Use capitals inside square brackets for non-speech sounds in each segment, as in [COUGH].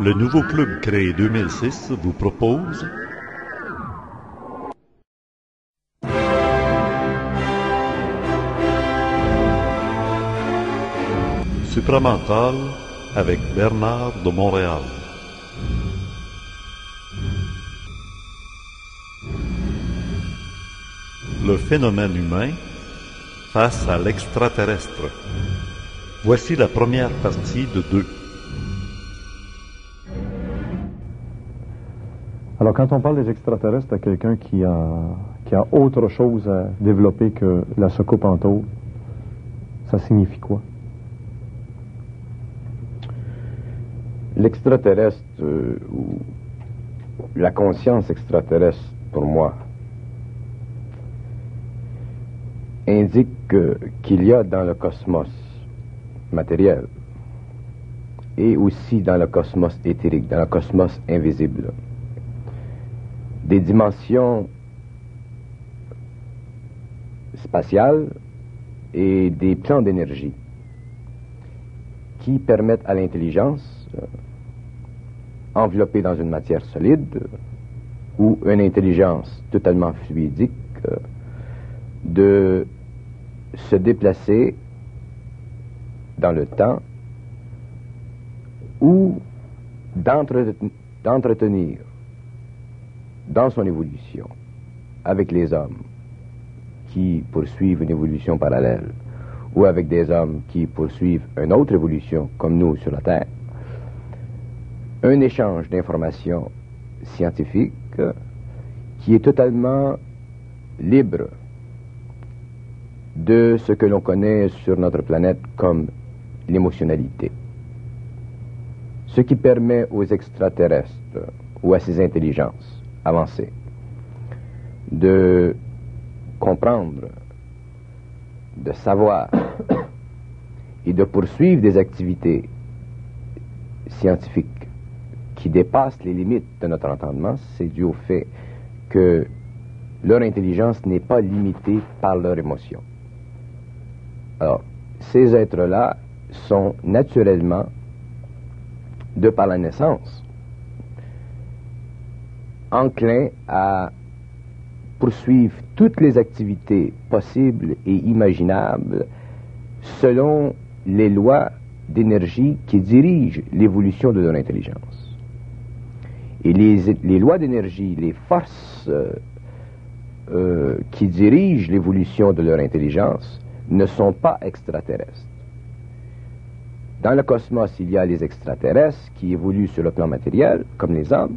Le nouveau club créé 2006 vous propose Supramental avec Bernard de Montréal. Le phénomène humain face à l'extraterrestre. Voici la première partie de deux. Quand on parle des extraterrestres à quelqu'un qui a, autre chose à développer que la soucoupe en ça signifie quoi? L'extraterrestre euh, ou la conscience extraterrestre, pour moi, indique que- qu'il y a dans le cosmos matériel et aussi dans le cosmos éthérique, dans le cosmos invisible, des dimensions spatiales et des plans d'énergie qui permettent à l'intelligence, euh, enveloppée dans une matière solide, euh, ou une intelligence totalement fluidique, euh, de se déplacer dans le temps ou d'entre- d'entretenir dans son évolution avec les hommes qui poursuivent une évolution parallèle ou avec des hommes qui poursuivent une autre évolution comme nous sur la Terre, un échange d'informations scientifiques qui est totalement libre de ce que l'on connaît sur notre planète comme l'émotionnalité. Ce qui permet aux extraterrestres ou à ces intelligences avancées de comprendre, de savoir [COUGHS] et de poursuivre des activités scientifiques qui dépassent les limites de notre entendement, c'est dû au fait que leur intelligence n'est pas limitée par leur émotion. Alors, ces êtres-là sont naturellement, de par la naissance, enclins à poursuivre toutes les activités possibles et imaginables selon les lois d'énergie qui dirigent l'évolution de leur intelligence. Et les, les lois d'énergie, les forces euh, euh, qui dirigent l'évolution de leur intelligence ne sont pas extraterrestres. Dans le cosmos, il y a les extraterrestres qui évoluent sur le plan matériel, comme les hommes.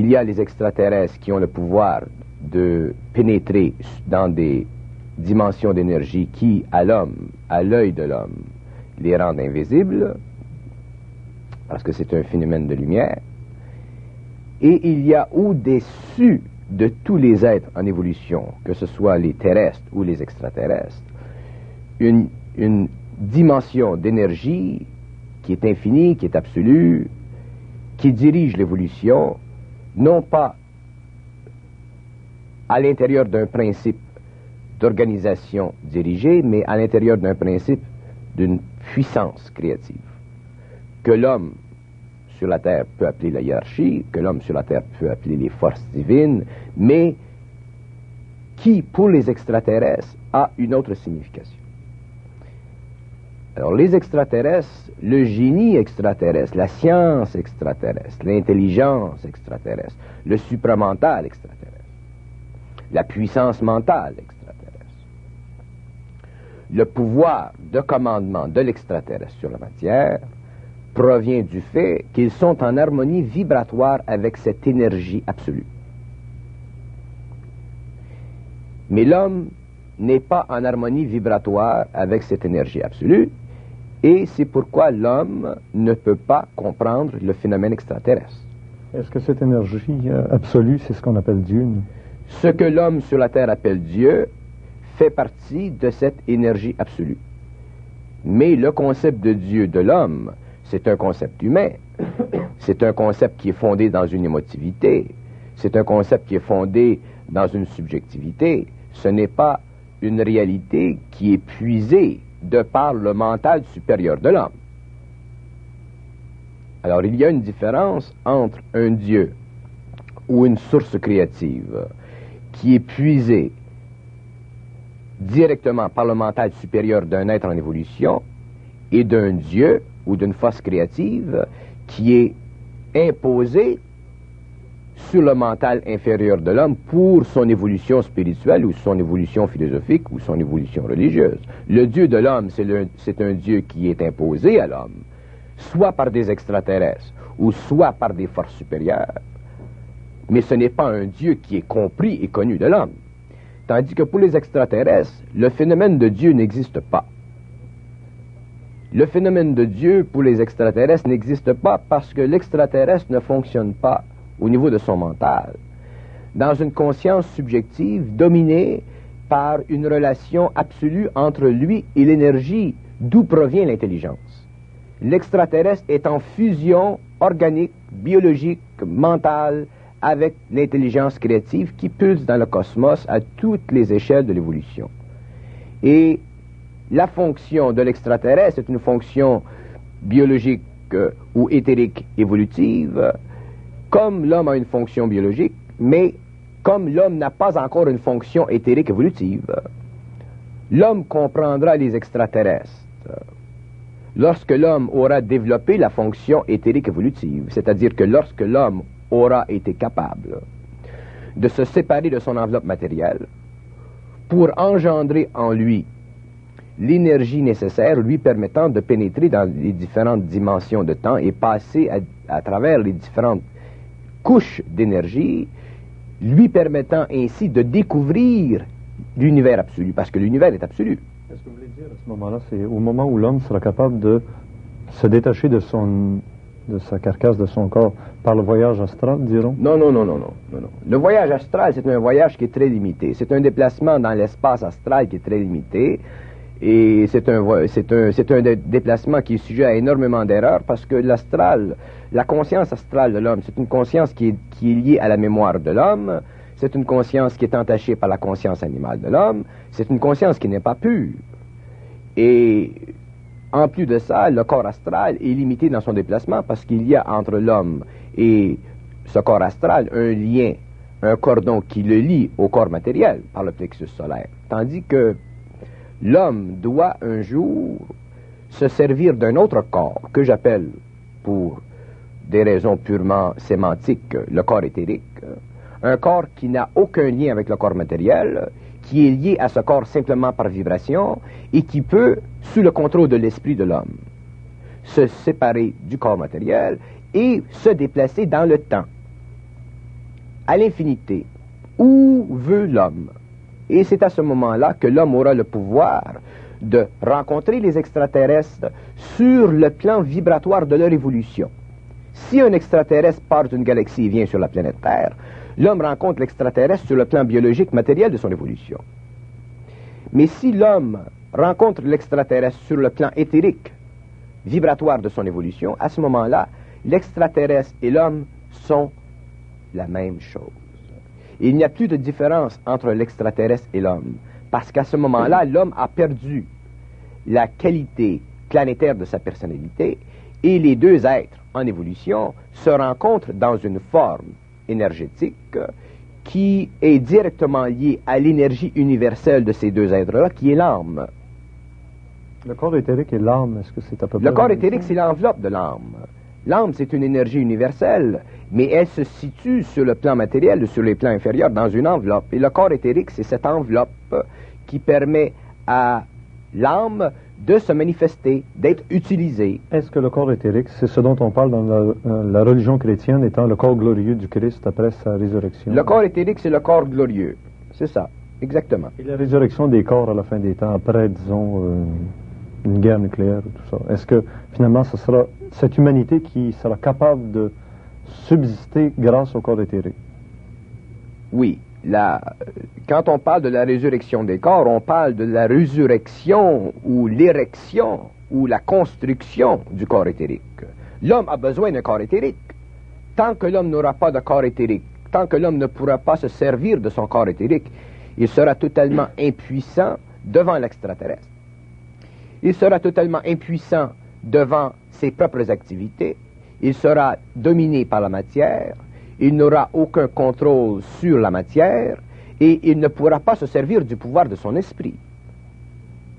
Il y a les extraterrestres qui ont le pouvoir de pénétrer dans des dimensions d'énergie qui, à l'homme, à l'œil de l'homme, les rendent invisibles, parce que c'est un phénomène de lumière. Et il y a au-dessus de tous les êtres en évolution, que ce soit les terrestres ou les extraterrestres, une, une dimension d'énergie qui est infinie, qui est absolue, qui dirige l'évolution, non pas à l'intérieur d'un principe d'organisation dirigée, mais à l'intérieur d'un principe d'une puissance créative, que l'homme sur la terre peut appeler la hiérarchie, que l'homme sur la terre peut appeler les forces divines, mais qui, pour les extraterrestres, a une autre signification. Alors, les extraterrestres, le génie extraterrestre, la science extraterrestre, l'intelligence extraterrestre, le supramental extraterrestre, la puissance mentale extraterrestre, le pouvoir de commandement de l'extraterrestre sur la matière provient du fait qu'ils sont en harmonie vibratoire avec cette énergie absolue. Mais l'homme n'est pas en harmonie vibratoire avec cette énergie absolue, et c'est pourquoi l'homme ne peut pas comprendre le phénomène extraterrestre. Est-ce que cette énergie euh, absolue, c'est ce qu'on appelle Dieu? nous? Ce que l'homme sur la terre appelle Dieu fait partie de cette énergie absolue. Mais le concept de Dieu de l'homme, c'est un concept humain. C'est un concept qui est fondé dans une émotivité. C'est un concept qui est fondé dans une subjectivité. Ce n'est pas une réalité qui est puisée de par le mental supérieur de l'homme. Alors il y a une différence entre un Dieu ou une source créative qui est puisée directement par le mental supérieur d'un être en évolution et d'un Dieu ou d'une force créative qui est imposée sur le mental inférieur de l'homme pour son évolution spirituelle ou son évolution philosophique ou son évolution religieuse. Le Dieu de l'homme, c'est un Dieu qui est imposé à l'homme, soit par des extraterrestres ou soit par des forces supérieures, mais ce n'est pas un Dieu qui est compris et connu de l'homme. Tandis que pour les extraterrestres, le phénomène de Dieu n'existe pas. Le phénomène de Dieu pour les extraterrestres n'existe pas parce que l'extraterrestre ne fonctionne pas au niveau de son mental, dans une conscience subjective dominée par une relation absolue entre lui et l'énergie d'où provient l'intelligence. L'extraterrestre est en fusion organique, biologique, mentale, avec l'intelligence créative qui pulse dans le cosmos à toutes les échelles de l'évolution. Et la fonction de l'extraterrestre est une fonction biologique euh, ou éthérique évolutive, comme l'homme a une fonction biologique, mais comme l'homme n'a pas encore une fonction éthérique évolutive. L'homme comprendra les extraterrestres lorsque l'homme aura développé la fonction éthérique évolutive, c'est-à-dire que lorsque l'homme aura été capable de se séparer de son enveloppe matérielle pour engendrer en lui l'énergie nécessaire lui permettant de pénétrer dans les différentes dimensions de temps et passer à, travers les différentes couches d'énergie, lui permettant ainsi de découvrir l'univers absolu, parce que l'univers est absolu. Est-ce que vous voulez dire à ce moment-là, c'est au moment où l'homme sera capable de se détacher de son de sa carcasse, de son corps, par le voyage astral, dirons? Non, non, non, non, non. non, non. Le voyage astral, c'est un voyage qui est très limité. C'est un déplacement dans l'espace astral qui est très limité. Et c'est un, c'est un, c'est un déplacement qui est sujet à énormément d'erreurs parce que l'astral, la conscience astrale de l'homme, c'est une conscience qui est, qui est liée à la mémoire de l'homme. C'est une conscience qui est entachée par la conscience animale de l'homme. C'est une conscience qui n'est pas pure. Et en plus de ça, le corps astral est limité dans son déplacement parce qu'il y a entre l'homme et ce corps astral un lien, un cordon qui le lie au corps matériel par le plexus solaire. Tandis que l'homme doit un jour se servir d'un autre corps que j'appelle, pour des raisons purement sémantiques, le corps éthérique, un corps qui n'a aucun lien avec le corps matériel, qui est lié à ce corps simplement par vibration et qui peut, sous le contrôle de l'esprit de l'homme, se séparer du corps matériel et se déplacer dans le temps, à l'infinité, où veut l'homme. Et c'est à ce moment-là que l'homme aura le pouvoir de rencontrer les extraterrestres sur le plan vibratoire de leur évolution. Si un extraterrestre part d'une galaxie et vient sur la planète Terre, l'homme rencontre l'extraterrestre sur le plan biologique matériel de son évolution. Mais si l'homme rencontre l'extraterrestre sur le plan éthérique, vibratoire de son évolution, à ce moment-là, l'extraterrestre et l'homme sont la même chose. Il n'y a plus de différence entre l'extraterrestre et l'homme, parce qu'à ce moment-là, l'homme a perdu la qualité planétaire de sa personnalité, et les deux êtres en évolution se rencontrent dans une forme énergétique qui est directement liée à l'énergie universelle de ces deux êtres-là, qui est l'âme. Le corps éthérique et l'âme, est-ce que c'est à peu près... Le corps éthérique, c'est l'enveloppe de l'âme. L'âme, c'est une énergie universelle, mais elle se situe sur le plan matériel, sur les plans inférieurs, dans une enveloppe. Et le corps éthérique, c'est cette enveloppe qui permet à l'âme de se manifester, d'être utilisé. Est-ce que le corps éthérique, c'est ce dont on parle dans la, euh, religion chrétienne étant le corps glorieux du Christ après sa résurrection? Le corps éthérique, c'est le corps glorieux. C'est ça, exactement. Et la résurrection des corps à la fin des temps, après, disons, euh, une guerre nucléaire ou tout ça. Est-ce que finalement, ce sera cette humanité qui sera capable de subsister grâce au corps éthérique Oui, la, quand on parle de la résurrection des corps, on parle de la résurrection ou l'érection ou la construction du corps éthérique. L'homme a besoin d'un corps éthérique. Tant que l'homme n'aura pas de corps éthérique, tant que l'homme ne pourra pas se servir de son corps éthérique, il sera totalement impuissant devant l'extraterrestre. Il sera totalement impuissant devant ses propres activités. il sera dominé par la matière, il n'aura aucun contrôle sur la matière et il ne pourra pas se servir du pouvoir de son esprit.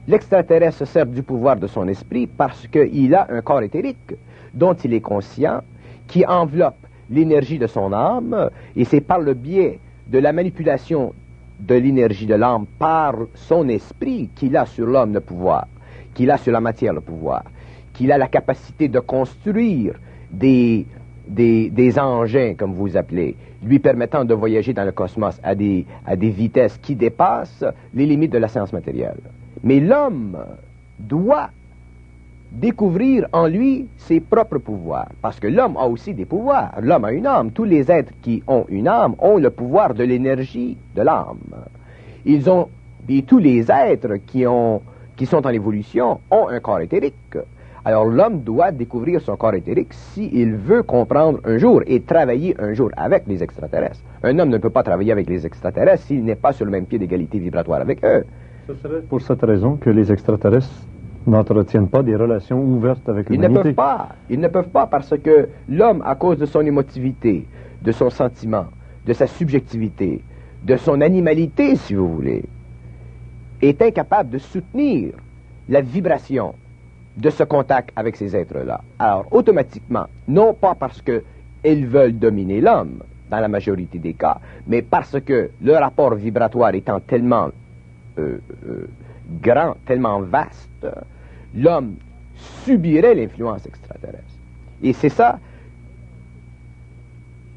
L'extraterrestre se sert du pouvoir de son esprit parce qu'il a un corps éthérique dont il est conscient, qui enveloppe l'énergie de son âme, et c'est par le biais de la manipulation de l'énergie de l'âme par son esprit qu'il a sur l'homme le pouvoir, qu'il a sur la matière le pouvoir, qu'il a la capacité de construire des, engins, comme vous appelez, lui permettant de voyager dans le cosmos à des, à vitesses qui dépassent les limites de la science matérielle. Mais l'homme doit découvrir en lui ses propres pouvoirs, parce que l'homme a aussi des pouvoirs. L'homme a une âme. Tous les êtres qui ont une âme ont le pouvoir de l'énergie de l'âme. Ils ont, tous les êtres qui, ont, qui sont en évolution ont un corps éthérique. Alors l'homme doit découvrir son corps éthérique s'il veut comprendre un jour et travailler un jour avec les extraterrestres. Un homme ne peut pas travailler avec les extraterrestres s'il n'est pas sur le même pied d'égalité vibratoire avec eux. Ce serait pour cette raison que les extraterrestres n'entretiennent pas des relations ouvertes avec l'humanité. Ils ne peuvent pas. Ils ne peuvent pas parce que l'homme, à cause de son émotivité, de son sentiment, de sa subjectivité, de son animalité, si vous voulez, est incapable de soutenir la vibration de ce contact avec ces êtres-là. Alors, automatiquement, non pas parce qu'ils veulent dominer l'homme, dans la majorité des cas, mais parce que le rapport vibratoire étant tellement euh, euh, grand, tellement vaste, l'homme subirait l'influence extraterrestre. Et c'est ça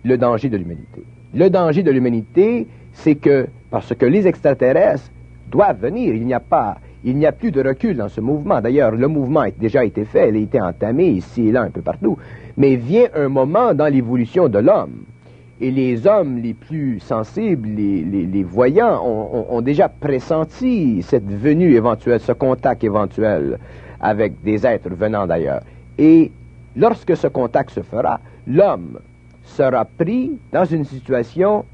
le danger de l'humanité. Le danger de l'humanité, c'est que, parce que les extraterrestres doivent venir, il n'y a pas, il n'y a plus de recul dans ce mouvement. D'ailleurs, le mouvement a déjà été fait, il a été entamé ici et là, un peu partout. Mais vient un moment dans l'évolution de l'homme et les hommes les plus sensibles, les, voyants, ont, déjà pressenti cette venue éventuelle, ce contact éventuel avec des êtres venant d'ailleurs. Et lorsque ce contact se fera, l'homme sera pris dans une situation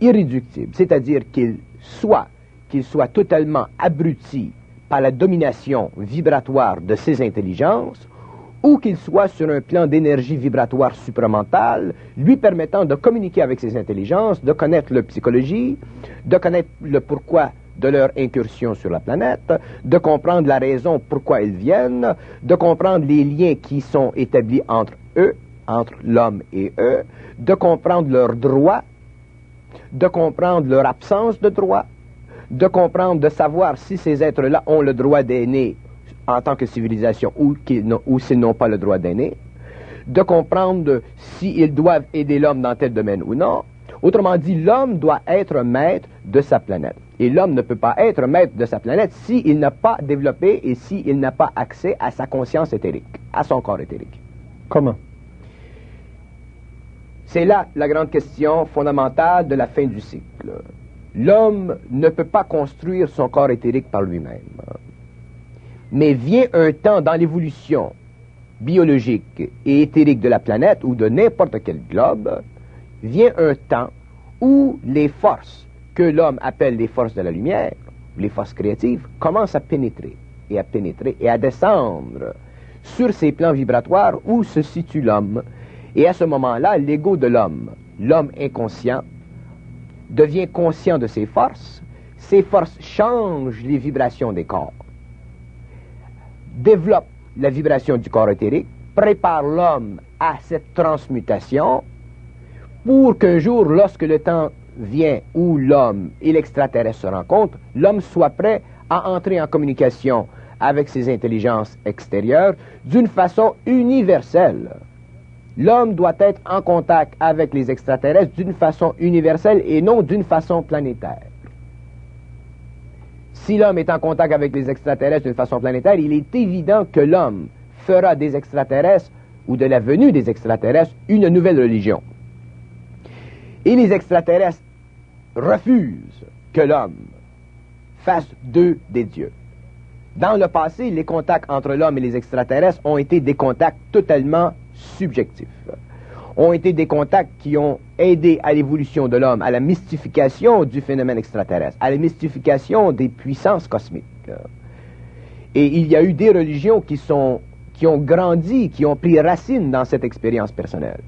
irréductible, c'est-à-dire qu'il soit, qu'il soit totalement abruti par la domination vibratoire de ses intelligences, ou qu'il soit sur un plan d'énergie vibratoire supramentale, lui permettant de communiquer avec ses intelligences, de connaître leur psychologie, de connaître le pourquoi de leur incursion sur la planète, de comprendre la raison pourquoi ils viennent, de comprendre les liens qui sont établis entre eux, entre l'homme et eux, de comprendre leurs droits, de comprendre leur absence de droits, de comprendre, de savoir si ces êtres-là ont le droit d'aimer en tant que civilisation ou, ou s'ils n'ont pas le droit d'aimer, de comprendre s'ils doivent aider l'homme dans tel domaine ou non. Autrement dit, l'homme doit être maître de sa planète. Et l'homme ne peut pas être maître de sa planète s'il n'a pas développé et s'il n'a pas accès à sa conscience éthérique, à son corps éthérique. Comment? C'est là la grande question fondamentale de la fin du cycle. L'homme ne peut pas construire son corps éthérique par lui-même. Mais vient un temps dans l'évolution biologique et éthérique de la planète ou de n'importe quel globe, vient un temps où les forces que l'homme appelle les forces de la lumière, les forces créatives, commencent à pénétrer et à pénétrer et à descendre sur ces plans vibratoires où se situe l'homme. Et à ce moment-là, l'ego de l'homme, l'homme inconscient, devient conscient de ses forces. Ces forces changent les vibrations des corps développe la vibration du corps éthérique, prépare l'homme à cette transmutation pour qu'un jour, lorsque le temps vient où l'homme et l'extraterrestre se rencontrent, l'homme soit prêt à entrer en communication avec ses intelligences extérieures d'une façon universelle. L'homme doit être en contact avec les extraterrestres d'une façon universelle et non d'une façon planétaire si l'homme est en contact avec les extraterrestres d'une façon planétaire, il est évident que l'homme fera des extraterrestres ou de la venue des extraterrestres une nouvelle religion. Et les extraterrestres refusent que l'homme fasse d'eux des dieux. Dans le passé, les contacts entre l'homme et les extraterrestres ont été des contacts totalement subjectifs ont été des contacts qui ont aidé à l'évolution de l'homme, à la mystification du phénomène extraterrestre, à la mystification des puissances cosmiques. Et il y a eu des religions qui, sont, qui ont grandi, qui ont pris racine dans cette expérience personnelle.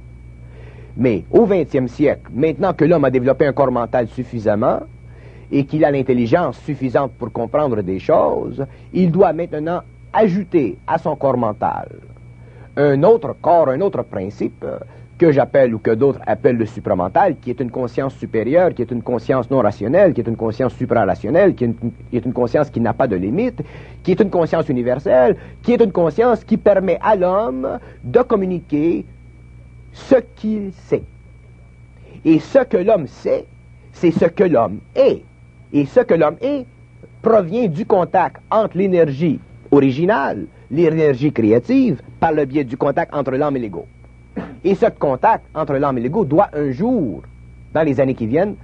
Mais au XXe siècle, maintenant que l'homme a développé un corps mental suffisamment et qu'il a l'intelligence suffisante pour comprendre des choses, il doit maintenant ajouter à son corps mental un autre corps, un autre principe que j'appelle ou que d'autres appellent le supramental, qui est une conscience supérieure, qui est une conscience non rationnelle, qui est une conscience suprarationnelle, qui est une, qui est une conscience qui n'a pas de limite, qui est une conscience universelle, qui est une conscience qui permet à l'homme de communiquer ce qu'il sait. Et ce que l'homme sait, c'est ce que l'homme est. Et ce que l'homme est provient du contact entre l'énergie originale, l'énergie créative, par le biais du contact entre l'homme et l'ego. Et ce contact entre l'homme et l'ego doit un jour, dans les années qui viennent,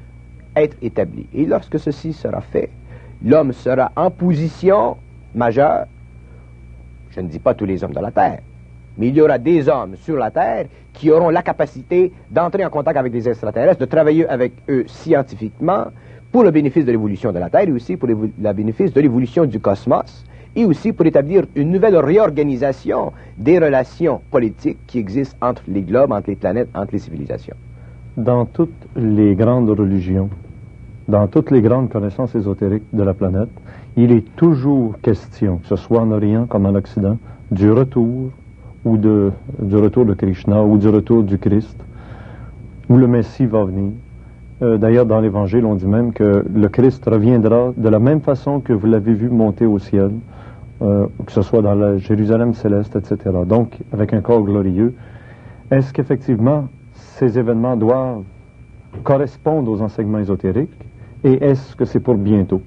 être établi. Et lorsque ceci sera fait, l'homme sera en position majeure. Je ne dis pas tous les hommes de la Terre, mais il y aura des hommes sur la Terre qui auront la capacité d'entrer en contact avec des extraterrestres, de travailler avec eux scientifiquement pour le bénéfice de l'évolution de la Terre et aussi pour le bénéfice de l'évolution du cosmos et aussi pour établir une nouvelle réorganisation des relations politiques qui existent entre les globes, entre les planètes, entre les civilisations. Dans toutes les grandes religions, dans toutes les grandes connaissances ésotériques de la planète, il est toujours question, que ce soit en Orient comme en Occident, du retour ou de, du retour de Krishna ou du retour du Christ, où le Messie va venir. Euh, D'ailleurs, dans l'Évangile, on dit même que le Christ reviendra de la même façon que vous l'avez vu monter au ciel, euh, que ce soit dans la Jérusalem céleste, etc. Donc, avec un corps glorieux. Est-ce qu'effectivement, ces événements doivent correspondre aux enseignements ésotériques? Et est-ce que c'est pour bientôt?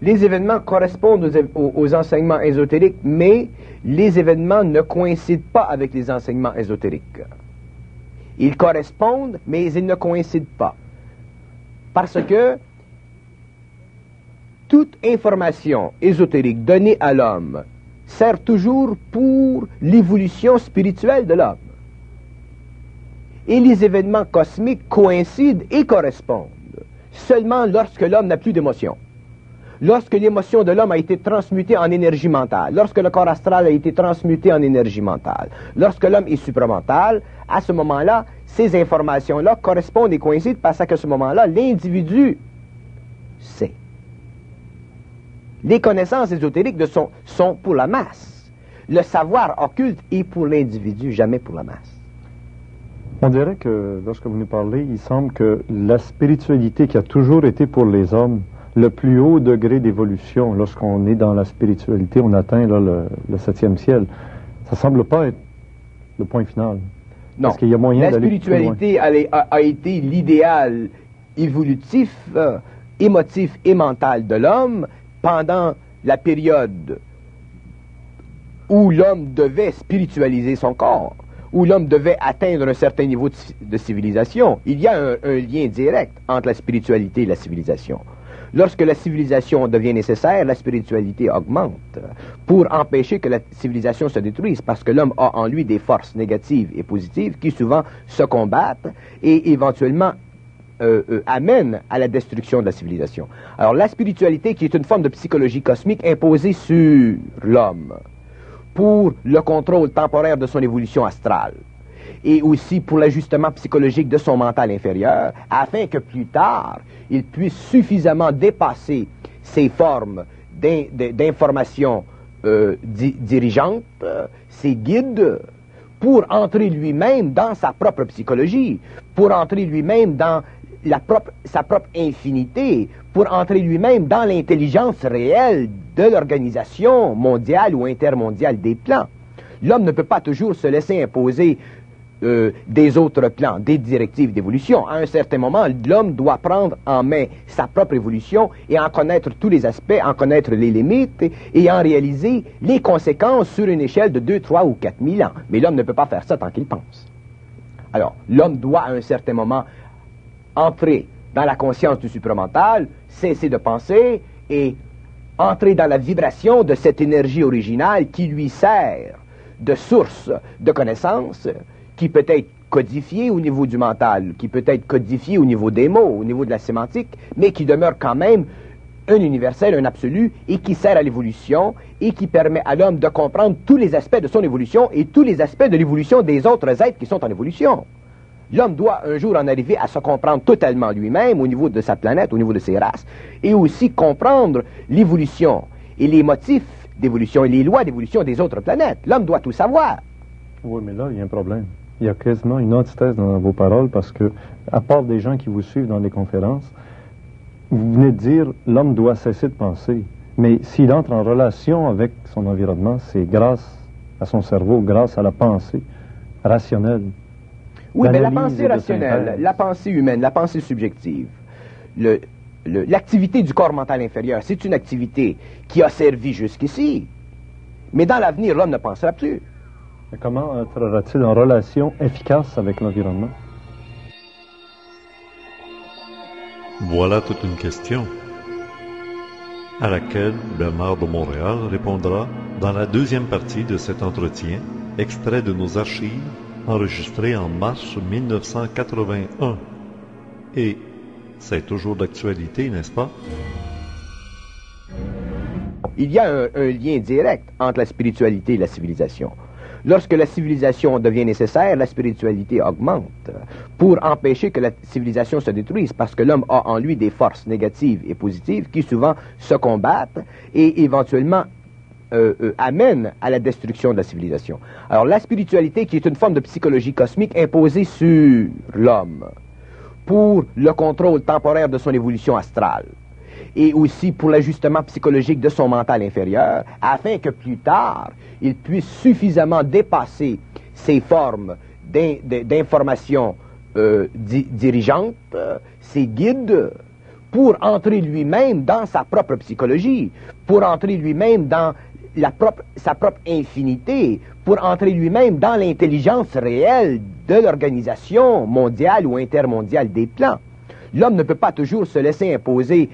Les événements correspondent aux, aux, enseignements ésotériques, mais les événements ne coïncident pas avec les enseignements ésotériques. Ils correspondent, mais ils ne coïncident pas. Parce que toute information ésotérique donnée à l'homme sert toujours pour l'évolution spirituelle de l'homme. Et les événements cosmiques coïncident et correspondent seulement lorsque l'homme n'a plus d'émotion. Lorsque l'émotion de l'homme a été transmutée en énergie mentale, lorsque le corps astral a été transmuté en énergie mentale, lorsque l'homme est supramental, à ce moment-là, ces informations-là correspondent et coïncident parce qu'à ce moment-là, l'individu sait. Les connaissances ésotériques de son, sont pour la masse. Le savoir occulte est pour l'individu, jamais pour la masse. On dirait que lorsque vous nous parlez, il semble que la spiritualité qui a toujours été pour les hommes le plus haut degré d'évolution, lorsqu'on est dans la spiritualité, on atteint là, le, le, septième ciel. Ça semble pas être le point final. Non. Parce qu'il y a moyen La spiritualité a, a, été l'idéal évolutif, euh, émotif et mental de l'homme pendant la période où l'homme devait spiritualiser son corps, où l'homme devait atteindre un certain niveau de, civilisation. Il y a un, un, lien direct entre la spiritualité et la civilisation. Lorsque la civilisation devient nécessaire, la spiritualité augmente pour empêcher que la civilisation se détruise, parce que l'homme a en lui des forces négatives et positives qui souvent se combattent et éventuellement euh, euh, amène à la destruction de la civilisation. Alors la spiritualité, qui est une forme de psychologie cosmique imposée sur l'homme pour le contrôle temporaire de son évolution astrale et aussi pour l'ajustement psychologique de son mental inférieur, afin que plus tard, il puisse suffisamment dépasser ces formes d'information euh, di dirigeantes, ces guides, pour entrer lui-même dans sa propre psychologie, pour entrer lui-même dans sa propre infinité pour entrer lui-même dans l'intelligence réelle de l'organisation mondiale ou intermondiale des plans. L'homme ne peut pas toujours se laisser imposer euh, des autres plans, des directives d'évolution. À un certain moment, l'homme doit prendre en main sa propre évolution et en connaître tous les aspects, en connaître les limites et en réaliser les conséquences sur une échelle de 2, 3 ou 4 000 ans. Mais l'homme ne peut pas faire ça tant qu'il pense. Alors, l'homme doit à un certain moment entrer dans la conscience du supramental, cesser de penser et entrer dans la vibration de cette énergie originale qui lui sert de source de connaissance, qui peut être codifiée au niveau du mental, qui peut être codifiée au niveau des mots, au niveau de la sémantique, mais qui demeure quand même un universel, un absolu, et qui sert à l'évolution, et qui permet à l'homme de comprendre tous les aspects de son évolution et tous les aspects de l'évolution des autres êtres qui sont en évolution. L'homme doit un jour en arriver à se comprendre totalement lui-même au niveau de sa planète, au niveau de ses races, et aussi comprendre l'évolution et les motifs d'évolution et les lois d'évolution des autres planètes. L'homme doit tout savoir. Oui, mais là, il y a un problème. Il y a quasiment une antithèse dans vos paroles parce que, à part des gens qui vous suivent dans les conférences, vous venez de dire l'homme doit cesser de penser. Mais s'il entre en relation avec son environnement, c'est grâce à son cerveau, grâce à la pensée rationnelle. Oui, mais la pensée rationnelle, la pensée humaine, la pensée subjective, le- le- l'activité du corps mental inférieur, c'est une activité qui a servi jusqu'ici. Mais dans l'avenir, l'homme ne pensera plus. Mais comment entrera-t-il en relation efficace avec l'environnement? Voilà toute une question à laquelle Bernard de Montréal répondra dans la deuxième partie de cet entretien, extrait de nos archives enregistré en mars 1981. Et c'est toujours d'actualité, n'est-ce pas? Il y a un, lien direct entre la spiritualité et la civilisation. Lorsque la civilisation devient nécessaire, la spiritualité augmente pour empêcher que la civilisation se détruise, parce que l'homme a en lui des forces négatives et positives qui souvent se combattent et éventuellement euh, euh, amènent à la destruction de la civilisation. Alors la spiritualité, qui est une forme de psychologie cosmique imposée sur l'homme pour le contrôle temporaire de son évolution astrale et aussi pour l'ajustement psychologique de son mental inférieur, afin que plus tard, il puisse suffisamment dépasser ces formes d'in- de- d'information euh, di- dirigeantes, ces guides, pour entrer lui-même dans sa propre psychologie, pour entrer lui-même dans sa propre infinité, pour entrer lui-même dans l'intelligence réelle de l'organisation mondiale ou intermondiale des plans. L'homme ne peut pas toujours se laisser imposer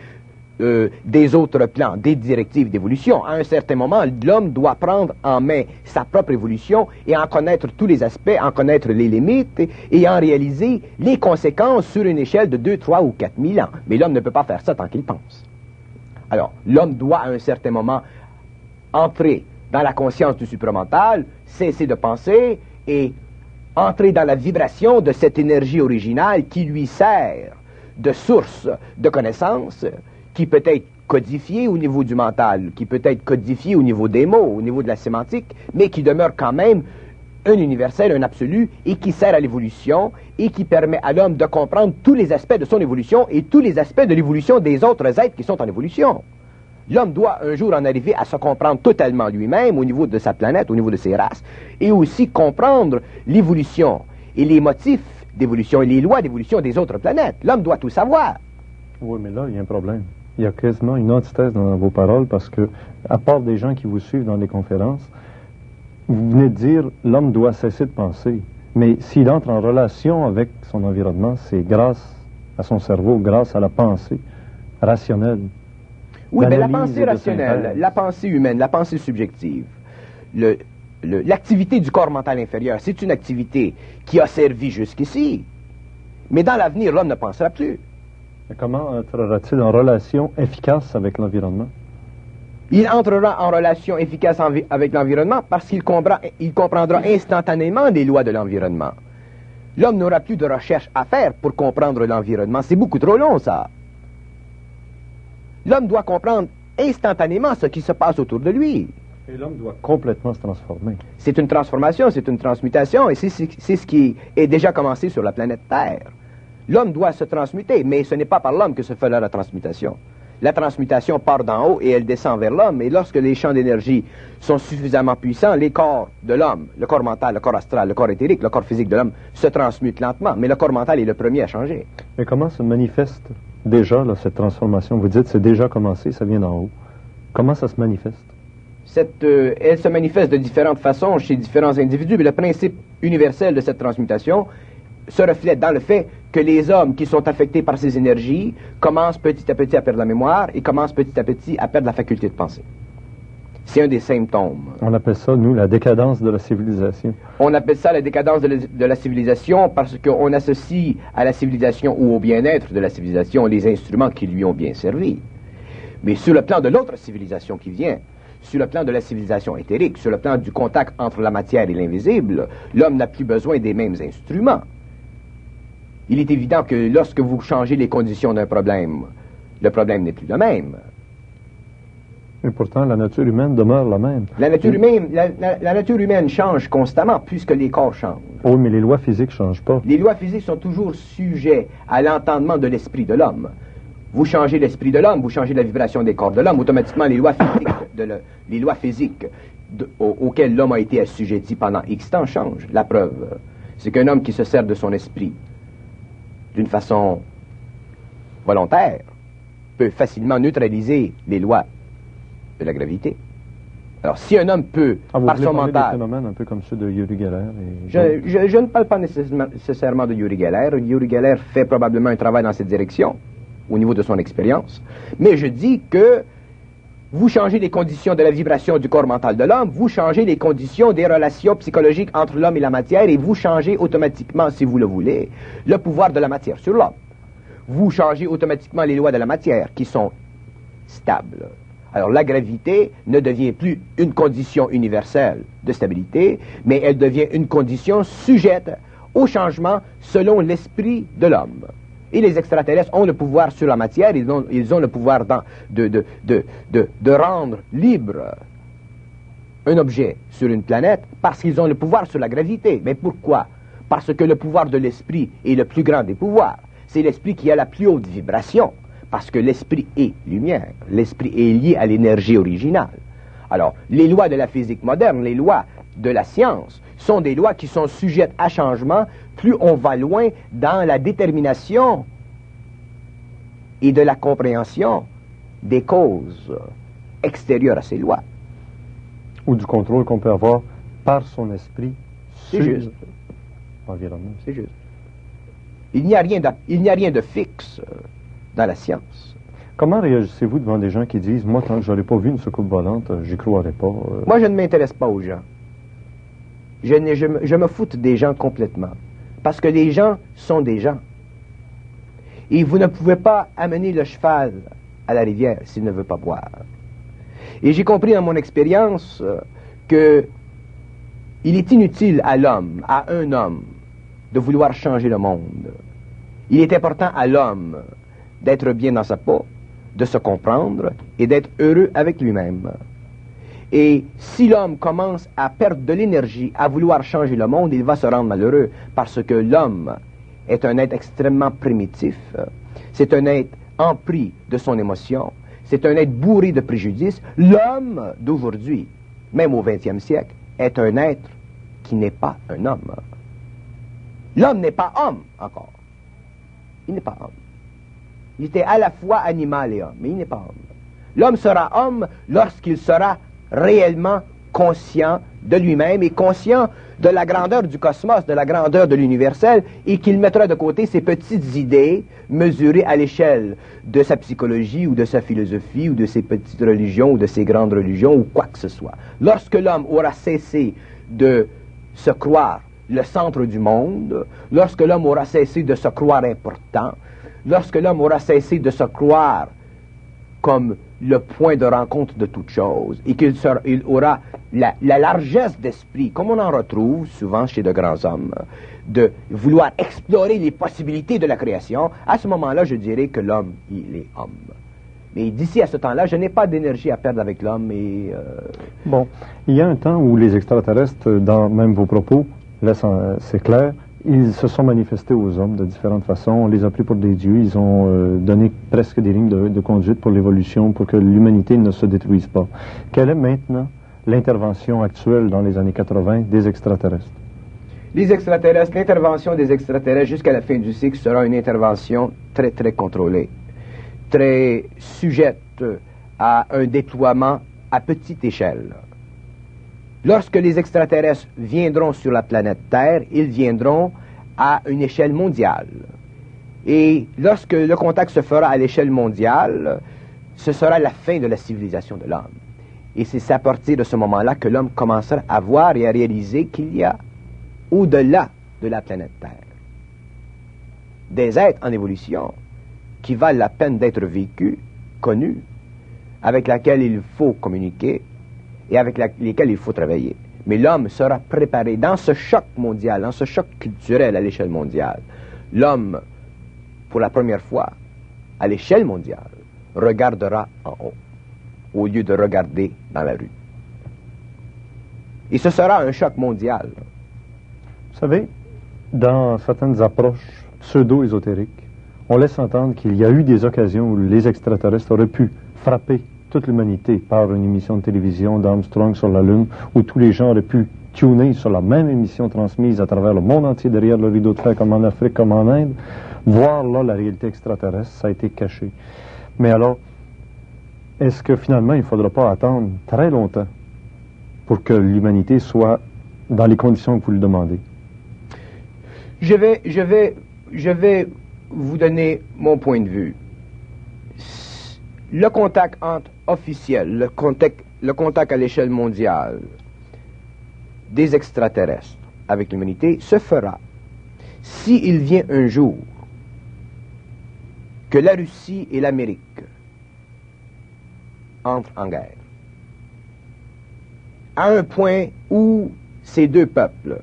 euh, des autres plans, des directives d'évolution. À un certain moment, l'homme doit prendre en main sa propre évolution et en connaître tous les aspects, en connaître les limites et en réaliser les conséquences sur une échelle de 2, 3 ou 4 000 ans. Mais l'homme ne peut pas faire ça tant qu'il pense. Alors, l'homme doit à un certain moment entrer dans la conscience du supramental, cesser de penser et entrer dans la vibration de cette énergie originale qui lui sert de source de connaissances, qui peut être codifiée au niveau du mental, qui peut être codifiée au niveau des mots, au niveau de la sémantique, mais qui demeure quand même un universel, un absolu, et qui sert à l'évolution, et qui permet à l'homme de comprendre tous les aspects de son évolution et tous les aspects de l'évolution des autres êtres qui sont en évolution. L'homme doit un jour en arriver à se comprendre totalement lui-même au niveau de sa planète, au niveau de ses races, et aussi comprendre l'évolution et les motifs d'évolution et les lois d'évolution des autres planètes. L'homme doit tout savoir. Oui, mais là, il y a un problème. Il y a quasiment une antithèse dans vos paroles parce que, à part des gens qui vous suivent dans les conférences, vous venez de dire l'homme doit cesser de penser. Mais s'il entre en relation avec son environnement, c'est grâce à son cerveau, grâce à la pensée rationnelle. Oui, mais la pensée rationnelle, la pensée humaine, la pensée subjective, le- le- l'activité du corps mental inférieur, c'est une activité qui a servi jusqu'ici. Mais dans l'avenir, l'homme ne pensera plus. Mais comment entrera-t-il en relation efficace avec l'environnement? Il entrera en relation efficace avec l'environnement parce qu'il comprend- il comprendra instantanément les lois de l'environnement. L'homme n'aura plus de recherche à faire pour comprendre l'environnement. C'est beaucoup trop long, ça. L'homme doit comprendre instantanément ce qui se passe autour de lui. Et l'homme doit complètement se transformer. C'est une transformation, c'est une transmutation, et c'est ce qui est déjà commencé sur la planète Terre. L'homme doit se transmuter, mais ce n'est pas par l'homme que se fera la transmutation. La transmutation part d'en haut et elle descend vers l'homme, et lorsque les champs d'énergie sont suffisamment puissants, les corps de l'homme, le corps mental, le corps astral, le corps éthérique, le corps physique de l'homme, se transmutent lentement, mais le corps mental est le premier à changer. Mais comment se manifeste déjà cette transformation? Vous dites c'est déjà commencé, ça vient d'en haut. Comment ça se manifeste? Cette, euh, elle se manifeste de différentes façons chez différents individus, mais le principe universel de cette transmutation se reflète dans le fait que les hommes qui sont affectés par ces énergies commencent petit à petit à perdre la mémoire et commencent petit à petit à perdre la faculté de penser. C'est un des symptômes. On appelle ça, nous, la décadence de la civilisation. On appelle ça la décadence de la, de la civilisation parce qu'on associe à la civilisation ou au bien-être de la civilisation les instruments qui lui ont bien servi. Mais sur le plan de l'autre civilisation qui vient, sur le plan de la civilisation éthérique, sur le plan du contact entre la matière et l'invisible, l'homme n'a plus besoin des mêmes instruments. Il est évident que lorsque vous changez les conditions d'un problème, le problème n'est plus le même. Et pourtant, la nature humaine demeure la même. La nature, humaine, la, la- la nature humaine change constamment puisque les corps changent. Oui, mais les lois physiques ne changent pas. Les lois physiques sont toujours sujets à l'entendement de l'esprit de l'homme. Vous changez l'esprit de l'homme, vous changez la vibration des corps de l'homme, automatiquement les lois physiques, de le- les lois physiques de- auxquelles l'homme a été assujetti pendant X temps changent. La preuve, c'est qu'un homme qui se sert de son esprit d'une façon volontaire peut facilement neutraliser les lois de la gravité. Alors, si un homme peut, Ah, par son des mental, phénomènes un peu comme ceux de Yuri Geller et je, je- je ne parle pas nécessairement, nécessairement de Yuri Geller. Yuri Geller fait probablement un travail dans cette direction, au niveau de son expérience. Mais je dis que vous changez les conditions de la vibration du corps mental de l'homme, vous changez les conditions des relations psychologiques entre l'homme et la matière, et vous changez automatiquement, si vous le voulez, le pouvoir de la matière sur l'homme. Vous changez automatiquement les lois de la matière, qui sont stables. Alors la gravité ne devient plus une condition universelle de stabilité, mais elle devient une condition sujette au changement selon l'esprit de l'homme. Et les extraterrestres ont le pouvoir sur la matière, ils ont, le pouvoir de, de rendre libre un objet sur une planète parce qu'ils ont le pouvoir sur la gravité. Mais pourquoi? Parce que le pouvoir de l'esprit est le plus grand des pouvoirs. C'est l'esprit qui a la plus haute vibration. Parce que l'esprit est lumière. L'esprit est lié à l'énergie originale. Alors, les lois de la physique moderne, les lois de la science, sont des lois qui sont sujettes à changement plus on va loin dans la détermination et de la compréhension des causes extérieures à ces lois. ou du contrôle qu'on peut avoir par son esprit sur juste. l'environnement. C'est juste. Il n'y a rien de, il n'y a rien de fixe dans la science. Comment réagissez-vous devant des gens qui disent Moi, tant que je n'aurais pas vu une soucoupe volante, euh, j'y croirais pas euh, Moi, je ne m'intéresse pas aux gens. Je, me, je me foute des gens complètement. Parce que les gens sont des gens. Et vous ne pouvez pas amener le cheval à la rivière s'il ne veut pas boire. Et j'ai compris dans mon expérience euh, que il est inutile à l'homme, à un homme, de vouloir changer le monde. Il est important à l'homme d'être bien dans sa peau, de se comprendre et d'être heureux avec lui-même. Et si l'homme commence à perdre de l'énergie, à vouloir changer le monde, il va se rendre malheureux parce que l'homme est un être extrêmement primitif. C'est un être empris de son émotion. C'est un être bourré de préjudices. L'homme d'aujourd'hui, même au XXe siècle, est un être qui n'est pas un homme. L'homme n'est pas homme encore. Il n'est pas homme. Il était à la fois animal et homme, mais il n'est pas homme. L'homme sera homme lorsqu'il sera réellement conscient de lui-même et conscient de la grandeur du cosmos, de la grandeur de l'universel, et qu'il mettra de côté ses petites idées mesurées à l'échelle de sa psychologie ou de sa philosophie ou de ses petites religions ou de ses grandes religions ou quoi que ce soit. Lorsque l'homme aura cessé de se croire le centre du monde, lorsque l'homme aura cessé de se croire important, lorsque l'homme aura cessé de se croire comme le point de rencontre de toute chose et qu'il aura la, la largesse d'esprit, comme on en retrouve souvent chez de grands hommes, de vouloir explorer les possibilités de la création, à ce moment-là, je dirais que l'homme, il est homme. Mais d'ici à ce temps-là, je n'ai pas d'énergie à perdre avec l'homme et... euh, Bon, il y a un temps où les extraterrestres, dans même vos propos, en- c'est clair, ils se sont manifestés aux hommes de différentes façons. On les a pris pour des dieux. Ils ont euh, donné presque des lignes de, de conduite pour l'évolution, pour que l'humanité ne se détruise pas. Quelle est maintenant l'intervention actuelle dans les années 80 des extraterrestres? Les extraterrestres, l'intervention des extraterrestres jusqu'à la fin du cycle sera une intervention très, très contrôlée, très sujette à un déploiement à petite échelle. Lorsque les extraterrestres viendront sur la planète Terre, ils viendront à une échelle mondiale. Et lorsque le contact se fera à l'échelle mondiale, ce sera la fin de la civilisation de l'homme. Et c'est à partir de ce moment-là que l'homme commencera à voir et à réaliser qu'il y a au-delà de la planète Terre. Des êtres en évolution qui valent la peine d'être vécus, connus, avec laquelle il faut communiquer et avec lesquelles il faut travailler. Mais l'homme sera préparé dans ce choc mondial, dans ce choc culturel à l'échelle mondiale. L'homme, pour la première fois, à l'échelle mondiale, regardera en haut, au lieu de regarder dans la rue. Et ce sera un choc mondial. Vous savez, dans certaines approches pseudo-ésotériques, on laisse entendre qu'il y a eu des occasions où les extraterrestres auraient pu frapper toute l'humanité par une émission de télévision d'Armstrong sur la Lune, où tous les gens auraient pu tuner sur la même émission transmise à travers le monde entier derrière le rideau de fer, comme en Afrique, comme en Inde, voir là la réalité extraterrestre, ça a été caché. Mais alors, est-ce que finalement, il ne faudra pas attendre très longtemps pour que l'humanité soit dans les conditions que vous le demandez? Je vais, je vais, je vais vous donner mon point de vue. Le contact entre officiel, le contact, le contact à l'échelle mondiale des extraterrestres avec l'humanité se fera s'il vient un jour que la Russie et l'Amérique entrent en guerre. À un point où ces deux peuples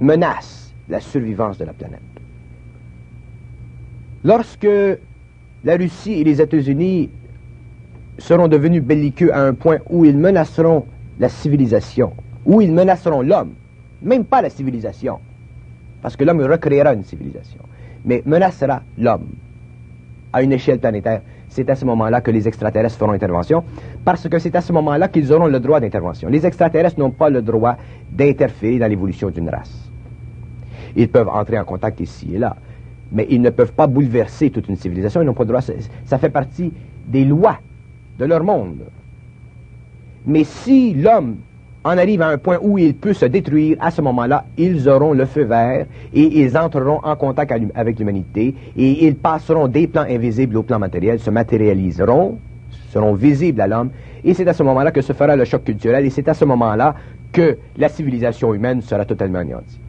menacent la survivance de la planète. Lorsque la Russie et les États-Unis seront devenus belliqueux à un point où ils menaceront la civilisation, où ils menaceront l'homme, même pas la civilisation, parce que l'homme recréera une civilisation, mais menacera l'homme à une échelle planétaire. C'est à ce moment-là que les extraterrestres feront intervention, parce que c'est à ce moment-là qu'ils auront le droit d'intervention. Les extraterrestres n'ont pas le droit d'interférer dans l'évolution d'une race. Ils peuvent entrer en contact ici et là, mais ils ne peuvent pas bouleverser toute une civilisation. Ils n'ont pas le droit. Ça fait partie des lois de leur monde. Mais si l'homme en arrive à un point où il peut se détruire, à ce moment-là, ils auront le feu vert et ils entreront en contact avec l'humanité et ils passeront des plans invisibles au plan matériel, se matérialiseront, seront visibles à l'homme et c'est à ce moment-là que se fera le choc culturel et c'est à ce moment-là que la civilisation humaine sera totalement anéantie.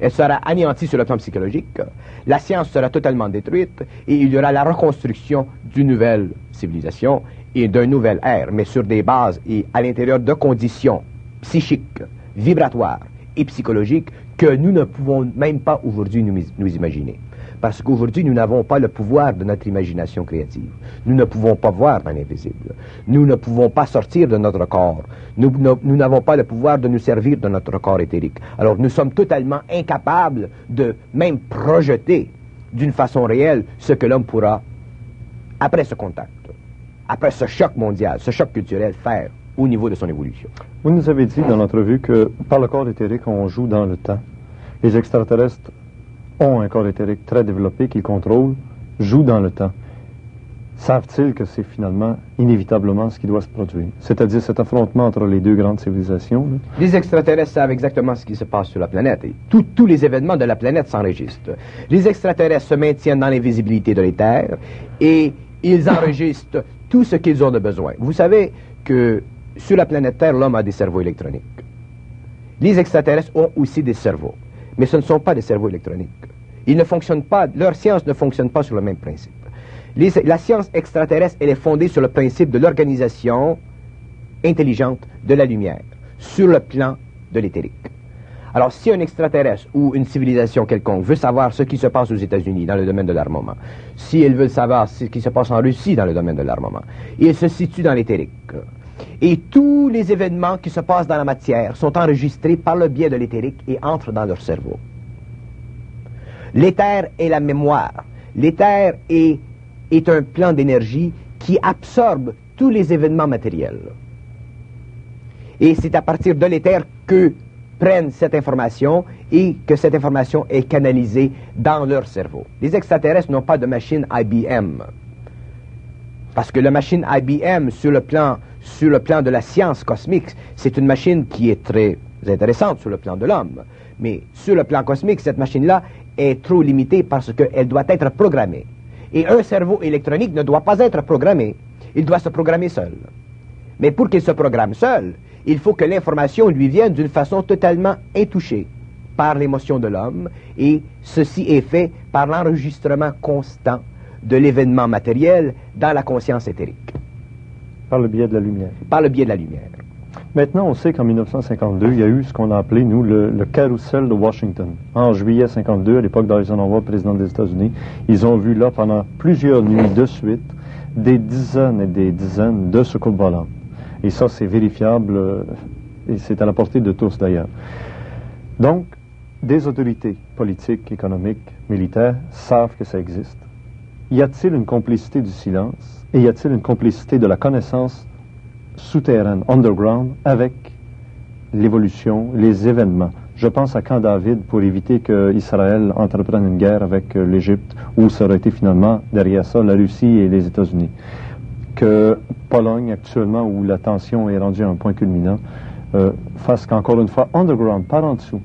Elle sera anéantie sur le plan psychologique, la science sera totalement détruite et il y aura la reconstruction d'une nouvelle civilisation et d'un nouvel ère, mais sur des bases et à l'intérieur de conditions psychiques, vibratoires et psychologiques que nous ne pouvons même pas aujourd'hui nous, nous imaginer. Parce qu'aujourd'hui, nous n'avons pas le pouvoir de notre imagination créative. Nous ne pouvons pas voir dans l'invisible. Nous ne pouvons pas sortir de notre corps. Nous n'avons pas le pouvoir de nous servir de notre corps éthérique. Alors, nous sommes totalement incapables de même projeter d'une façon réelle ce que l'homme pourra, après ce contact, après ce choc mondial, ce choc culturel, faire au niveau de son évolution. Vous nous avez dit dans l'entrevue que par le corps éthérique, on joue dans le temps. Les extraterrestres ont un corps éthérique très développé qu'ils contrôlent, jouent dans le temps. Savent-ils que c'est finalement inévitablement ce qui doit se produire? C'est-à-dire cet affrontement entre les deux grandes civilisations? Les extraterrestres savent exactement ce qui se passe sur la planète et tous les événements de la planète s'enregistrent. Les extraterrestres se maintiennent dans l'invisibilité de l'éther et ils enregistrent tout ce qu'ils ont de besoin. Vous savez que sur la planète Terre, l'homme a des cerveaux électroniques. Les extraterrestres ont aussi des cerveaux mais ce ne sont pas des cerveaux électroniques. Ils ne fonctionnent pas, leur science ne fonctionne pas sur le même principe. la science extraterrestre, elle est fondée sur le principe de l'organisation intelligente de la lumière, sur le plan de l'éthérique. Alors, si un extraterrestre ou une civilisation quelconque veut savoir ce qui se passe aux États-Unis dans le domaine de l'armement, si elle veut savoir ce qui se passe en Russie dans le domaine de l'armement, il se situe dans l'éthérique. Et tous les événements qui se passent dans la matière sont enregistrés par le biais de l'éthérique et entrent dans leur cerveau. L'éther est la mémoire. L'éther est, un plan d'énergie qui absorbe tous les événements matériels. Et c'est à partir de l'éther que prennent cette information et que cette information est canalisée dans leur cerveau. Les extraterrestres n'ont pas de machine IBM. Parce que la machine IBM, sur le plan sur le plan de la science cosmique, c'est une machine qui est très intéressante sur le plan de l'homme. Mais sur le plan cosmique, cette machine-là est trop limitée parce qu'elle doit être programmée. Et un cerveau électronique ne doit pas être programmé. Il doit se programmer seul. Mais pour qu'il se programme seul, il faut que l'information lui vienne d'une façon totalement intouchée par l'émotion de l'homme, et ceci est fait par l'enregistrement constant de l'événement matériel dans la conscience éthérique. Par le biais de la lumière. Par le biais de la lumière. Maintenant, on sait qu'en 1952, il y a eu ce qu'on a appelé, nous, le, le carrousel de Washington. En juillet 52, à l'époque d'Eisenhower, président des États-Unis, ils ont vu là, pendant plusieurs nuits de suite, des dizaines et des dizaines de secours volants. Et ça, c'est vérifiable, euh, et c'est à la portée de tous d'ailleurs. Donc, des autorités politiques, économiques, militaires savent que ça existe. Y a-t-il une complicité du silence et y a-t-il une complicité de la connaissance souterraine, underground, avec l'évolution, les événements. Je pense à Camp David pour éviter qu'Israël entreprenne une guerre avec euh, l'Égypte, où ça aurait été finalement derrière ça la Russie et les États-Unis. Que Pologne, actuellement, où la tension est rendue à un point culminant, euh, fasse qu'encore une fois, underground, par en dessous,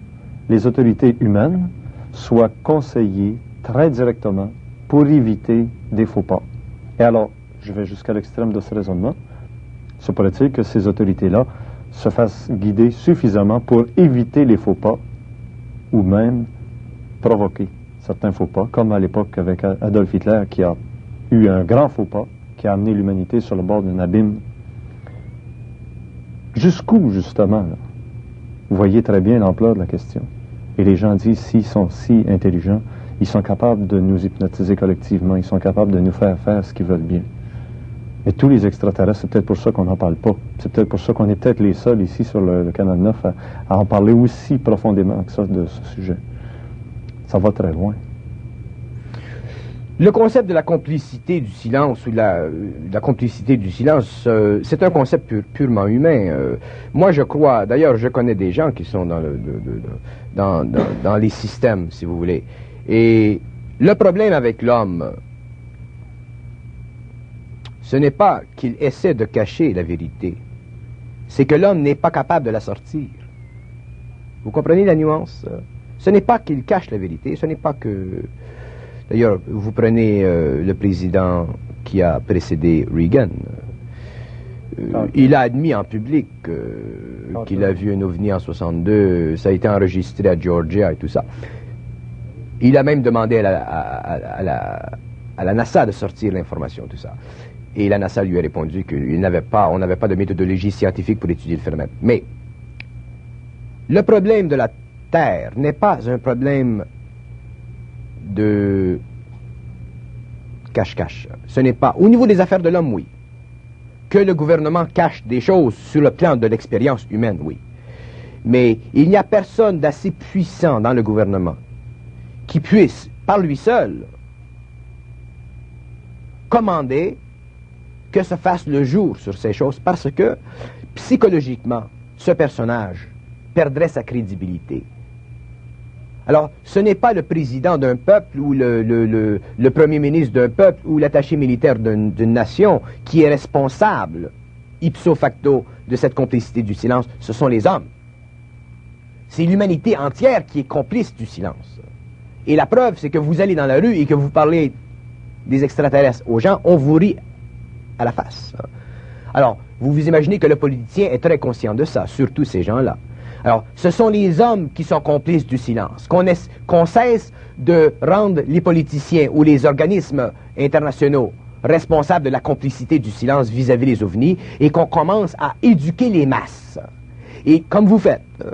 les autorités humaines soient conseillées très directement pour éviter des faux pas. Et alors, je vais jusqu'à l'extrême de ce raisonnement. Se pourrait-il que ces autorités-là se fassent guider suffisamment pour éviter les faux pas ou même provoquer certains faux pas, comme à l'époque avec Adolf Hitler qui a eu un grand faux pas, qui a amené l'humanité sur le bord d'un abîme. Jusqu'où, justement, vous voyez très bien l'ampleur de la question. Et les gens disent, s'ils sont si intelligents, ils sont capables de nous hypnotiser collectivement, ils sont capables de nous faire faire ce qu'ils veulent bien. Mais tous les extraterrestres, c'est peut-être pour ça qu'on n'en parle pas. C'est peut-être pour ça qu'on est peut-être les seuls ici sur le, Canal 9 à, en parler aussi profondément que ça de ce sujet. Ça va très loin. Le concept de la complicité du silence ou la, complicité du silence, euh, c'est un concept purement humain. Euh, moi, je crois, d'ailleurs, je connais des gens qui sont dans, le, dans les systèmes, si vous voulez. Et le problème avec l'homme, ce n'est pas qu'il essaie de cacher la vérité, c'est que l'homme n'est pas capable de la sortir. Vous comprenez la nuance? Ce n'est pas qu'il cache la vérité, ce n'est pas que... D'ailleurs, vous prenez euh, le président qui a précédé Reagan. Euh, il a admis en public euh, qu'il a vu un ovni en 62, ça a été enregistré à Georgia et tout ça. Il a même demandé à la, à la, à la NASA de sortir l'information, tout ça. Et la NASA lui a répondu qu'il n'avait pas, n'avait pas de méthodologie scientifique pour étudier le phénomène. Mais le problème de la Terre n'est pas un problème de cache-cache. Ce n'est pas, au niveau des affaires de l'homme, oui. Que le gouvernement cache des choses sur le plan de l'expérience humaine, oui. Mais il n'y a personne d'assez puissant dans le gouvernement qui puisse, par lui seul, commander que se fasse le jour sur ces choses parce que psychologiquement, ce personnage perdrait sa crédibilité. Alors, ce n'est pas le président d'un peuple ou le, le, premier ministre d'un peuple ou l'attaché militaire d'une nation qui est responsable, ipso facto, de cette complicité du silence, ce sont les hommes. C'est l'humanité entière qui est complice du silence. Et la preuve, c'est que vous allez dans la rue et que vous parlez des extraterrestres aux gens, on vous rit à la face. Alors, vous vous imaginez que le politicien est très conscient de ça, surtout ces gens-là. Alors, ce sont les hommes qui sont complices du silence. Qu'on cesse de rendre les politiciens ou les organismes internationaux responsables de la complicité du silence vis-à-vis des ovnis et qu'on commence à éduquer les masses. Et comme vous faites. Euh,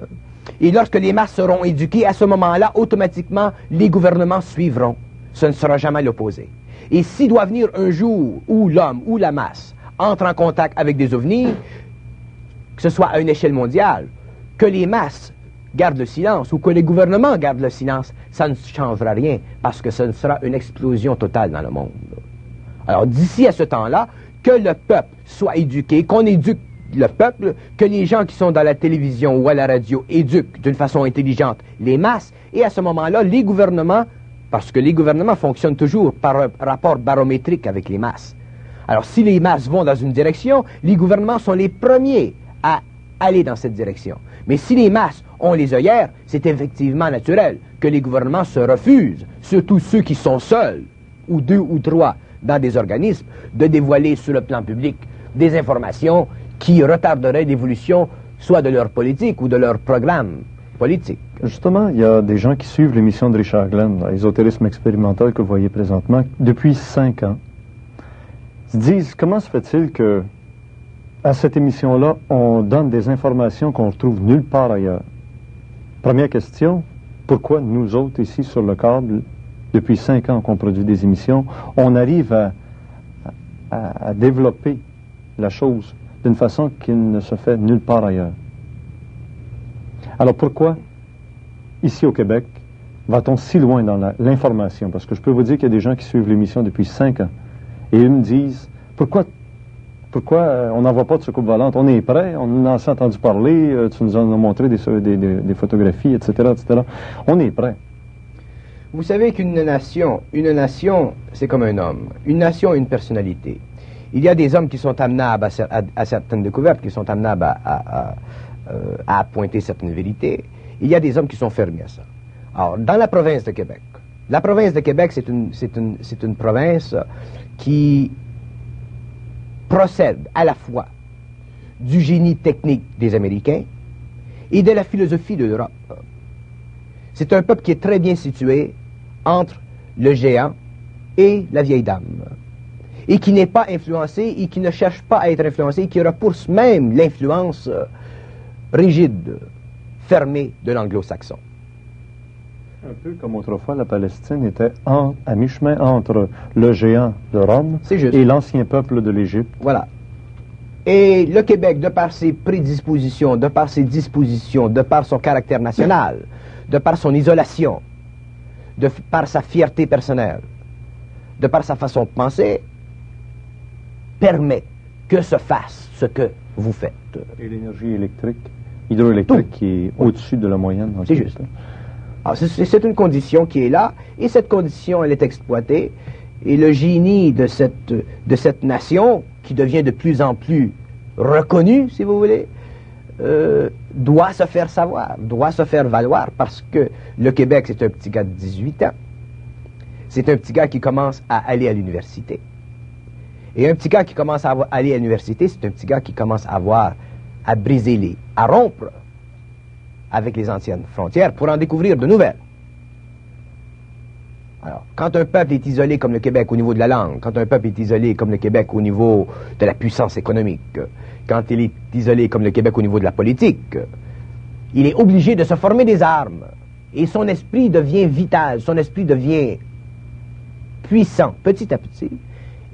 et lorsque les masses seront éduquées, à ce moment-là, automatiquement, les gouvernements suivront. Ce ne sera jamais l'opposé. Et s'il doit venir un jour où l'homme ou la masse entre en contact avec des ovnis, que ce soit à une échelle mondiale, que les masses gardent le silence ou que les gouvernements gardent le silence, ça ne changera rien parce que ce sera une explosion totale dans le monde. Alors d'ici à ce temps-là, que le peuple soit éduqué, qu'on éduque le peuple, que les gens qui sont dans la télévision ou à la radio éduquent d'une façon intelligente les masses, et à ce moment-là, les gouvernements parce que les gouvernements fonctionnent toujours par rapport barométrique avec les masses. Alors si les masses vont dans une direction, les gouvernements sont les premiers à aller dans cette direction. Mais si les masses ont les œillères, c'est effectivement naturel que les gouvernements se refusent, surtout ceux qui sont seuls, ou deux ou trois, dans des organismes, de dévoiler sur le plan public des informations qui retarderaient l'évolution soit de leur politique ou de leur programme Justement, il y a des gens qui suivent l'émission de Richard Glenn, l'ésotérisme expérimental que vous voyez présentement, depuis cinq ans. Ils se disent, comment se fait-il que À cette émission-là, on donne des informations qu'on retrouve nulle part ailleurs? Première question, pourquoi nous autres ici sur le câble, depuis cinq ans qu'on produit des émissions, on arrive à développer la chose d'une façon qui ne se fait nulle part ailleurs? Alors pourquoi, ici au Québec, va-t-on si loin dans l'information? Parce que je peux vous dire qu'il y a des gens qui suivent l'émission depuis cinq ans. Et ils me disent, pourquoi, pourquoi euh, on n'envoie pas de soucoupe volante? On est prêt, on en a entendu parler, euh, tu nous en as montré des, photographies, etc., etc. On est prêt. Vous savez qu'une nation, une nation, c'est comme un homme. Une nation a une personnalité. Il y a des hommes qui sont amenables à, cer- à- à certaines découvertes, qui sont amenables à, euh, à pointer certaines vérités. Il y a des hommes qui sont fermés à ça. Alors, dans la province de Québec, la province de Québec, c'est une, une, une province qui procède à la fois du génie technique des Américains et de la philosophie de l'Europe. C'est un peuple qui est très bien situé entre le géant et la vieille dame. Et qui n'est pas influencé et qui ne cherche pas à être influencé, qui repousse même l'influence euh, rigide, fermée de l'anglo-saxon. Un peu comme autrefois, la Palestine était en- à mi-chemin entre le géant de Rome et l'ancien peuple de l'Égypte. Voilà. Et le Québec, de par ses prédispositions, de par ses dispositions, de par son caractère national, de par son isolation, de par sa fierté personnelle, de par sa façon de penser, permet que se fasse ce que vous faites. Et l'énergie électrique, hydroélectrique Tout. qui est au-dessus de la moyenne. C'est juste. Alors, c'est- une condition qui est là, et cette condition, elle est exploitée, et le génie de cette, de cette nation, qui devient de plus en plus reconnue, si vous voulez, euh, doit se faire savoir, doit se faire valoir, parce que le Québec, c'est un petit gars de 18 ans. C'est un petit gars qui commence à aller à l'université. Et un petit gars qui commence à aller à l'université, c'est un petit gars qui commence à avoir, à briser les, à rompre avec les anciennes frontières pour en découvrir de nouvelles. Alors, quand un peuple est isolé comme le Québec au niveau de la langue, quand un peuple est isolé comme le Québec au niveau de la puissance économique, quand il est isolé comme le Québec au niveau de la politique, il est obligé de se former des armes. Et son esprit devient vital, son esprit devient puissant petit à petit,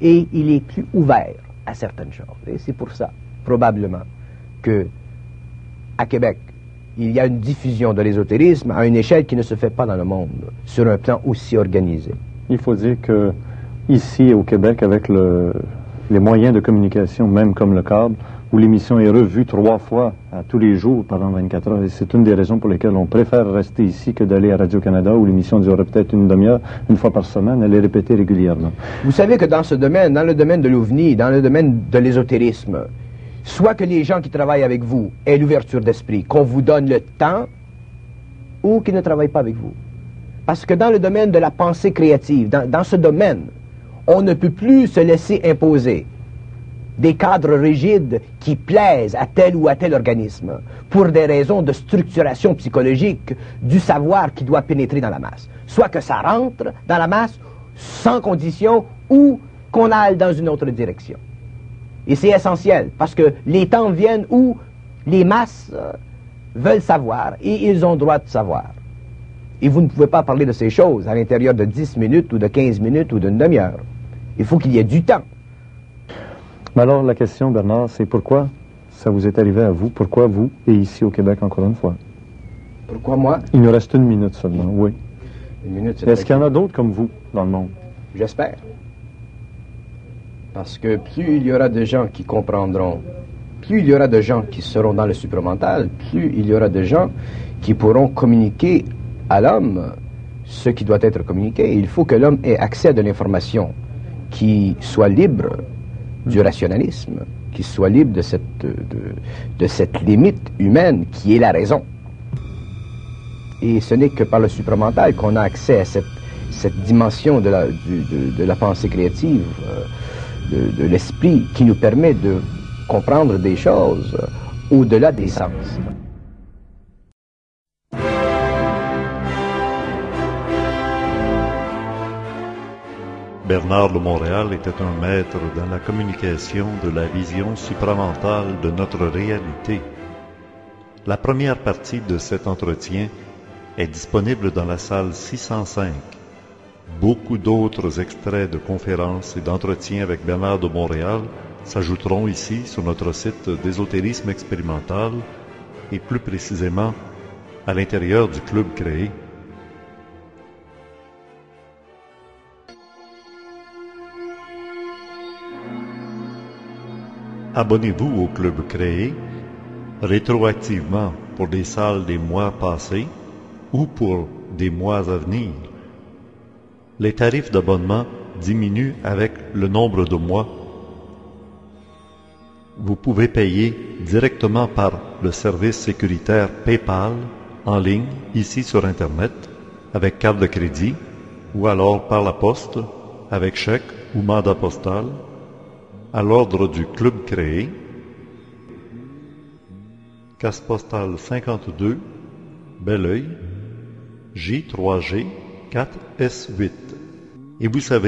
et il est plus ouvert à certaines choses. Et c'est pour ça, probablement, que à Québec, il y a une diffusion de l'ésotérisme à une échelle qui ne se fait pas dans le monde, sur un plan aussi organisé. Il faut dire que ici au Québec, avec le- les moyens de communication, même comme le câble, où l'émission est revue trois fois à tous les jours pendant 24 heures, et c'est une des raisons pour lesquelles on préfère rester ici que d'aller à Radio-Canada, où l'émission durerait peut-être une demi-heure, une fois par semaine, elle est répétée régulièrement. Vous savez que dans ce domaine, dans le domaine de l'OVNI, dans le domaine de l'ésotérisme, soit que les gens qui travaillent avec vous aient l'ouverture d'esprit, qu'on vous donne le temps, ou qu'ils ne travaillent pas avec vous. Parce que dans le domaine de la pensée créative, dans, ce domaine, on ne peut plus se laisser imposer des cadres rigides qui plaisent à tel ou à tel organisme pour des raisons de structuration psychologique du savoir qui doit pénétrer dans la masse. Soit que ça rentre dans la masse sans condition ou qu'on aille dans une autre direction. Et c'est essentiel parce que les temps viennent où les masses euh, veulent savoir et ils ont droit de savoir. Et vous ne pouvez pas parler de ces choses à l'intérieur de 10 minutes ou de 15 minutes ou d'une demi-heure. Il faut qu'il y ait du temps. Mais alors, la question, Bernard, c'est pourquoi ça vous est arrivé à vous? Pourquoi vous, et ici au Québec, encore une fois? Pourquoi moi? Il nous reste une minute seulement, oui. Une minute, c'est Est-ce qu'il y en a d'autres comme vous dans le monde? J'espère. Parce que plus il y aura de gens qui comprendront, plus il y aura de gens qui seront dans le supramental, plus il y aura de gens qui pourront communiquer à l'homme ce qui doit être communiqué. Il faut que l'homme ait accès à de l'information qui soit libre du rationalisme, qui soit libre de cette, de, cette limite humaine qui est la raison. Et ce n'est que par le supramental qu'on a accès à cette, cette dimension de la, de la pensée créative, euh, de, l'esprit, qui nous permet de comprendre des choses au-delà des sens. Bernard de Montréal était un maître dans la communication de la vision supramentale de notre réalité. La première partie de cet entretien est disponible dans la salle 605. Beaucoup d'autres extraits de conférences et d'entretiens avec Bernard de Montréal s'ajouteront ici sur notre site d'ésotérisme expérimental et plus précisément à l'intérieur du club créé. Abonnez-vous au club créé rétroactivement pour des salles des mois passés ou pour des mois à venir. Les tarifs d'abonnement diminuent avec le nombre de mois. Vous pouvez payer directement par le service sécuritaire PayPal en ligne ici sur Internet avec carte de crédit ou alors par la poste avec chèque ou mandat postal à l'ordre du club créé. Casse postale 52, Belleuil, J3G 4S8. Et vous savez,